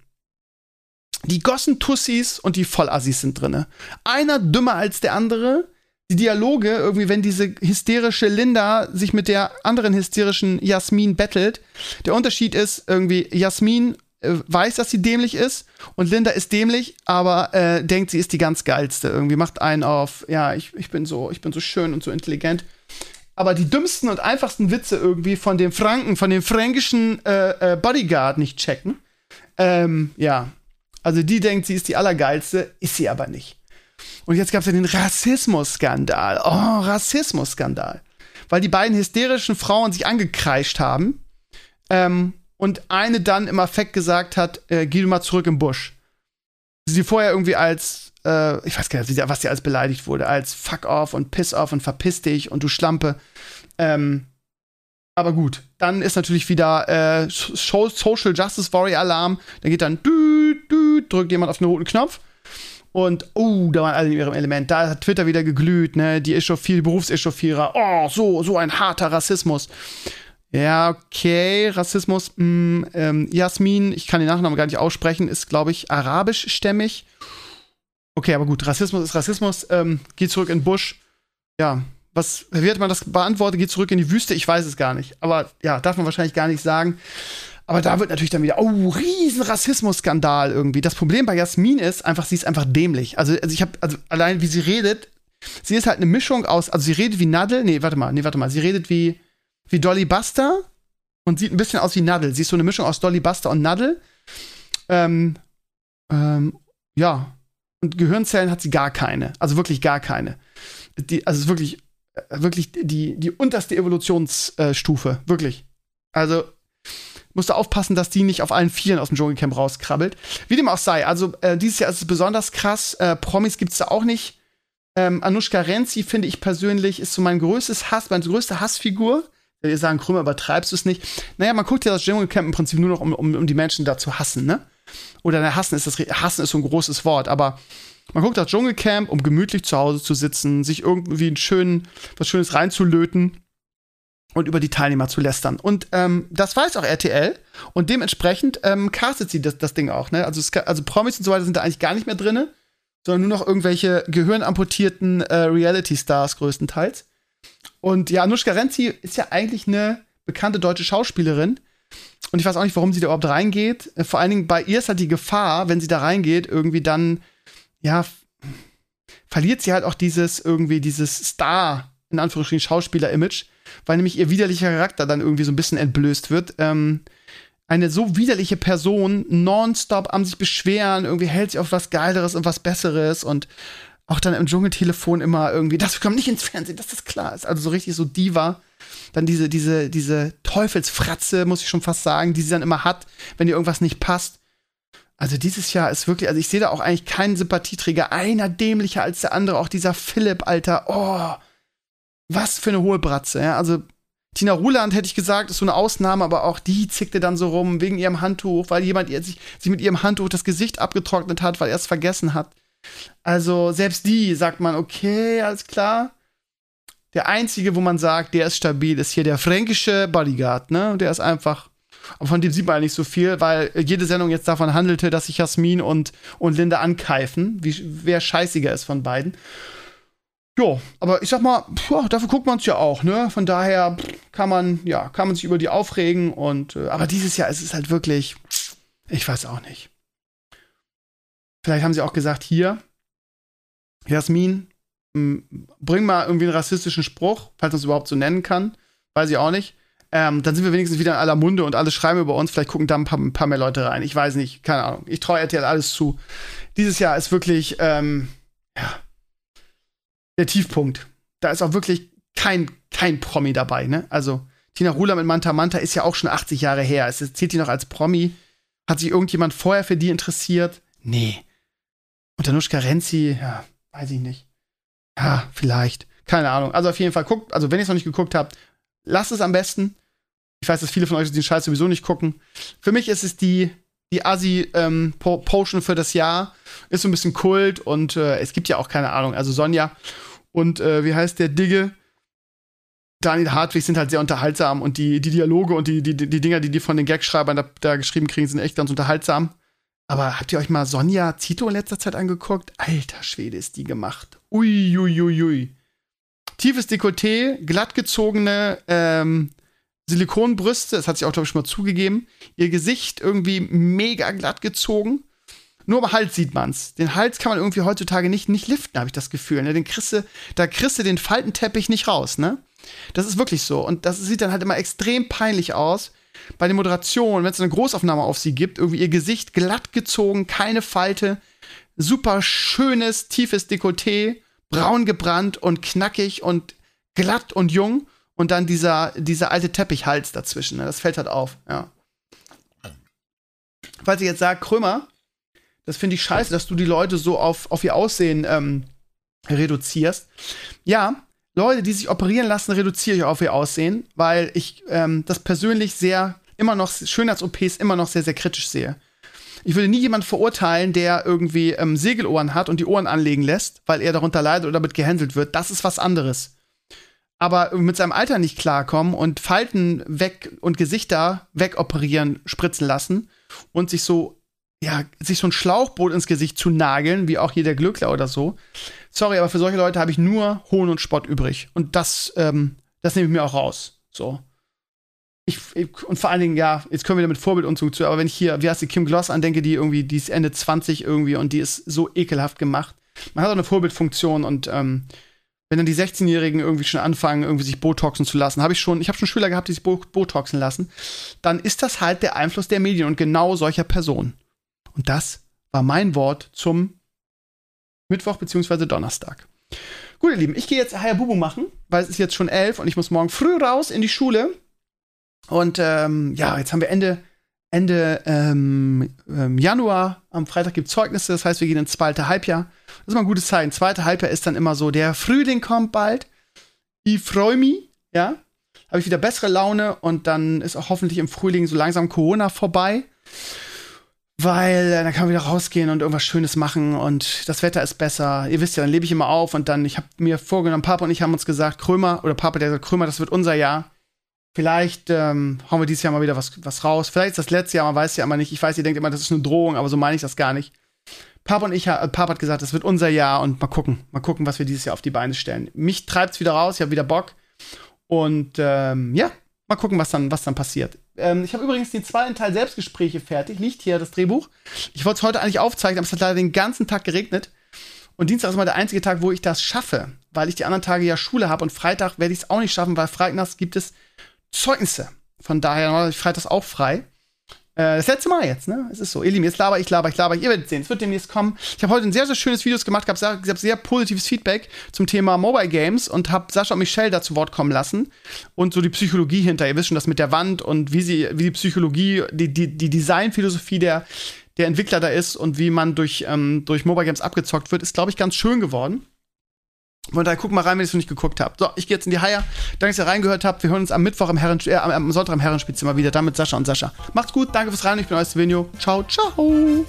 Die Gossen-Tussis und die Vollassis sind drin. Einer dümmer als der andere die Dialoge, irgendwie, wenn diese hysterische Linda sich mit der anderen hysterischen Jasmin bettelt, der Unterschied ist irgendwie, Jasmin äh, weiß, dass sie dämlich ist und Linda ist dämlich, aber äh, denkt, sie ist die ganz geilste. Irgendwie macht einen auf, ja, ich, ich bin so, ich bin so schön und so intelligent. Aber die dümmsten und einfachsten Witze irgendwie von dem Franken, von dem fränkischen äh, äh, Bodyguard nicht checken. Ähm, ja. Also die denkt, sie ist die Allergeilste, ist sie aber nicht. Und jetzt gab es ja den Rassismusskandal. Oh, Rassismusskandal. Weil die beiden hysterischen Frauen sich angekreischt haben ähm, und eine dann im Affekt gesagt hat, äh, geh du mal zurück im Busch. Sie vorher irgendwie als, äh, ich weiß gar nicht, was sie als beleidigt wurde, als Fuck off und Piss off und verpiss dich und du Schlampe. Ähm, aber gut, dann ist natürlich wieder äh, Social Justice Warrior Alarm. Da geht dann, dü, dü, drückt jemand auf den roten Knopf. Und, oh, da waren alle in ihrem Element. Da hat Twitter wieder geglüht, ne? Die Echauffier, Berufseschauffierer. Oh, so, so ein harter Rassismus. Ja, okay, Rassismus. Mh, mm, ähm, Jasmin, ich kann den Nachnamen gar nicht aussprechen, ist, glaube ich, arabischstämmig. Okay, aber gut, Rassismus ist Rassismus. Ähm, geht zurück in Busch. Ja, was, wie hat man das beantwortet? Geht zurück in die Wüste? Ich weiß es gar nicht. Aber ja, darf man wahrscheinlich gar nicht sagen. Aber da wird natürlich dann wieder, oh, riesen Rassismusskandal irgendwie. Das Problem bei Jasmin ist einfach, sie ist einfach dämlich. Also, also ich habe, also allein wie sie redet, sie ist halt eine Mischung aus, also sie redet wie Nadel, nee, warte mal, nee, warte mal, sie redet wie, wie Dolly Buster und sieht ein bisschen aus wie Nadel. Sie ist so eine Mischung aus Dolly Buster und Nadel. Ähm, ähm, ja. Und Gehirnzellen hat sie gar keine. Also wirklich gar keine. Die, also es ist wirklich, wirklich die, die unterste Evolutionsstufe. wirklich. Also musst du aufpassen, dass die nicht auf allen Vieren aus dem Dschungelcamp rauskrabbelt. Wie dem auch sei, also äh, dieses Jahr ist es besonders krass. Äh, Promis gibt es da auch nicht. Ähm, Anushka Renzi, finde ich persönlich, ist so mein größtes Hass, meine größte Hassfigur. Wir sagen, Krümmer, übertreibst du es nicht. Naja, man guckt ja das Dschungelcamp im Prinzip nur noch, um, um, um die Menschen da zu hassen, ne? Oder ne, hassen ist das hassen ist so ein großes Wort, aber man guckt das Dschungelcamp, um gemütlich zu Hause zu sitzen, sich irgendwie ein schön, was Schönes reinzulöten und über die Teilnehmer zu lästern. Und ähm, das weiß auch RTL und dementsprechend ähm, castet sie das, das Ding auch. Ne? Also, also Promis und so weiter sind da eigentlich gar nicht mehr drin, sondern nur noch irgendwelche gehirnamputierten äh, Reality-Stars größtenteils. Und ja, Anushka Renzi ist ja eigentlich eine bekannte deutsche Schauspielerin. Und ich weiß auch nicht, warum sie da überhaupt reingeht. Äh, vor allen Dingen bei ihr ist halt die Gefahr, wenn sie da reingeht, irgendwie dann, ja, verliert sie halt auch dieses, irgendwie dieses Star, in Anführungsstrichen Schauspieler-Image weil nämlich ihr widerlicher Charakter dann irgendwie so ein bisschen entblößt wird. Ähm, eine so widerliche Person nonstop am sich beschweren, irgendwie hält sich auf was Geileres und was Besseres und auch dann im Dschungeltelefon immer irgendwie, das kommt nicht ins Fernsehen, dass das klar ist. Also so richtig so Diva. Dann diese, diese, diese Teufelsfratze, muss ich schon fast sagen, die sie dann immer hat, wenn ihr irgendwas nicht passt. Also dieses Jahr ist wirklich, also ich sehe da auch eigentlich keinen Sympathieträger, einer dämlicher als der andere, auch dieser Philipp, Alter, oh, was für eine hohe Bratze, ja. Also Tina Ruland hätte ich gesagt, ist so eine Ausnahme, aber auch die zickte dann so rum wegen ihrem Handtuch, weil jemand ihr sich, sie mit ihrem Handtuch das Gesicht abgetrocknet hat, weil er es vergessen hat. Also selbst die sagt man, okay, alles klar. Der einzige, wo man sagt, der ist stabil, ist hier der fränkische Bodyguard, ne? Der ist einfach. Von dem sieht man nicht so viel, weil jede Sendung jetzt davon handelte, dass sich Jasmin und, und Linda ankeifen, wie, wer scheißiger ist von beiden. Ja, aber ich sag mal, pff, dafür guckt man es ja auch, ne? Von daher kann man, ja, kann man sich über die aufregen und, äh, aber dieses Jahr ist es halt wirklich, ich weiß auch nicht. Vielleicht haben sie auch gesagt, hier, Jasmin, bring mal irgendwie einen rassistischen Spruch, falls man es überhaupt so nennen kann. Weiß ich auch nicht. Ähm, dann sind wir wenigstens wieder in aller Munde und alle schreiben über uns. Vielleicht gucken da ein paar, ein paar mehr Leute rein. Ich weiß nicht, keine Ahnung. Ich traue RTL alles zu. Dieses Jahr ist wirklich, ähm, der Tiefpunkt. Da ist auch wirklich kein, kein Promi dabei, ne? Also, Tina Rula mit Manta Manta ist ja auch schon 80 Jahre her. Es zählt die noch als Promi. Hat sich irgendjemand vorher für die interessiert? Nee. Und Danuschka Renzi, ja, weiß ich nicht. Ja, vielleicht. keine Ahnung. Also auf jeden Fall guckt, also wenn ihr es noch nicht geguckt habt, lasst es am besten. Ich weiß, dass viele von euch den Scheiß sowieso nicht gucken. Für mich ist es die, die Assi-Potion ähm, für das Jahr. Ist so ein bisschen Kult und äh, es gibt ja auch keine Ahnung. Also Sonja und äh, wie heißt der Digge? Daniel Hartwig sind halt sehr unterhaltsam und die, die Dialoge und die, die, die Dinger, die die von den Gagschreibern da, da geschrieben kriegen, sind echt ganz unterhaltsam. Aber habt ihr euch mal Sonja Zito in letzter Zeit angeguckt? Alter Schwede, ist die gemacht. Uiuiui. Ui, ui. Tiefes Dekolleté, glattgezogene ähm, Silikonbrüste, das hat sie auch, glaube ich, schon mal zugegeben. Ihr Gesicht irgendwie mega glatt gezogen. Nur am Hals sieht man's. Den Hals kann man irgendwie heutzutage nicht, nicht liften, habe ich das Gefühl. Ne? Den kriegst du, da kriegst du den Faltenteppich nicht raus, ne? Das ist wirklich so. Und das sieht dann halt immer extrem peinlich aus. Bei den Moderationen, wenn es eine Großaufnahme auf sie gibt, irgendwie ihr Gesicht glatt gezogen, keine Falte, super schönes, tiefes Dekolleté, braun gebrannt und knackig und glatt und jung. Und dann dieser, dieser alte Teppichhals dazwischen. Ne? Das fällt halt auf, ja. Falls ihr jetzt sagt, Krömer, das finde ich scheiße, dass du die Leute so auf, auf ihr Aussehen ähm, reduzierst. Ja, Leute, die sich operieren lassen, reduziere ich auf ihr Aussehen, weil ich ähm, das persönlich sehr, immer noch, Schönheits-OPs immer noch sehr, sehr kritisch sehe. Ich würde nie jemanden verurteilen, der irgendwie ähm, Segelohren hat und die Ohren anlegen lässt, weil er darunter leidet oder damit gehänselt wird. Das ist was anderes. Aber mit seinem Alter nicht klarkommen und Falten weg und Gesichter wegoperieren, spritzen lassen und sich so, ja, sich so ein Schlauchboot ins Gesicht zu nageln, wie auch hier der Glückler oder so, sorry, aber für solche Leute habe ich nur Hohn und Spott übrig. Und das, ähm, das nehme ich mir auch raus. So. Ich, ich, und vor allen Dingen, ja, jetzt können wir wieder mit Vorbild und so zu, aber wenn ich hier, wie heißt die Kim Gloss andenke, die irgendwie, die ist Ende 20 irgendwie und die ist so ekelhaft gemacht. Man hat auch eine Vorbildfunktion und ähm, wenn dann die 16-Jährigen irgendwie schon anfangen, irgendwie sich Botoxen zu lassen, habe ich schon, ich habe schon Schüler gehabt, die sich Botoxen lassen, dann ist das halt der Einfluss der Medien und genau solcher Personen. Und das war mein Wort zum Mittwoch bzw. Donnerstag. Gut, ihr Lieben, ich gehe jetzt Hayabubu machen, weil es ist jetzt schon elf und ich muss morgen früh raus in die Schule. Und ähm, ja, jetzt haben wir Ende, Ende ähm, ähm, Januar. Am Freitag gibt es Zeugnisse, das heißt, wir gehen ins zweite Halbjahr. Das ist mal ein gutes Zeichen. Zweite Halbjahr ist dann immer so, der Frühling kommt bald. Ich freue mich, ja. Habe ich wieder bessere Laune und dann ist auch hoffentlich im Frühling so langsam Corona vorbei weil äh, dann kann man wieder rausgehen und irgendwas Schönes machen und das Wetter ist besser. Ihr wisst ja, dann lebe ich immer auf und dann, ich habe mir vorgenommen, Papa und ich haben uns gesagt, Krömer, oder Papa, der sagt, Krömer, das wird unser Jahr. Vielleicht ähm, hauen wir dieses Jahr mal wieder was, was raus. Vielleicht ist das letzte Jahr, man weiß ja immer nicht. Ich weiß, ihr denkt immer, das ist eine Drohung, aber so meine ich das gar nicht. Papa und ich, äh, Papa hat gesagt, das wird unser Jahr und mal gucken, mal gucken, was wir dieses Jahr auf die Beine stellen. Mich treibt's wieder raus, ich habe wieder Bock. Und ähm, ja, Mal gucken, was dann, was dann passiert. Ähm, ich habe übrigens den zweiten Teil Selbstgespräche fertig. Liegt hier das Drehbuch. Ich wollte es heute eigentlich aufzeichnen, aber es hat leider den ganzen Tag geregnet. Und Dienstag ist mal der einzige Tag, wo ich das schaffe, weil ich die anderen Tage ja Schule habe und Freitag werde ich es auch nicht schaffen, weil freitags gibt es Zeugnisse. Von daher ich freitags auch frei. Äh, das letzte Mal jetzt, ne? Es ist so. Ihr Lieben, jetzt laber ich, laber ich, laber ich. Ihr werdet sehen, es wird demnächst kommen. Ich habe heute ein sehr, sehr schönes Video gemacht, gab sehr, sehr, sehr positives Feedback zum Thema Mobile Games und habe Sascha und Michelle da zu Wort kommen lassen und so die Psychologie hinter. Ihr wisst schon, das mit der Wand und wie sie, wie die Psychologie, die, die, die Designphilosophie der, der Entwickler da ist und wie man durch, ähm, durch Mobile Games abgezockt wird, ist, glaube ich, ganz schön geworden. Von daher guck mal rein, wenn ihr es noch nicht geguckt habt. So, ich gehe jetzt in die Haier. Danke, dass ihr reingehört habt. Wir hören uns am Mittwoch im Herren, äh, am Sonntag im Herrenspielzimmer wieder. Dann mit Sascha und Sascha. Macht's gut, danke fürs Rein. Ich bin euer Stevenio. Ciao, ciao.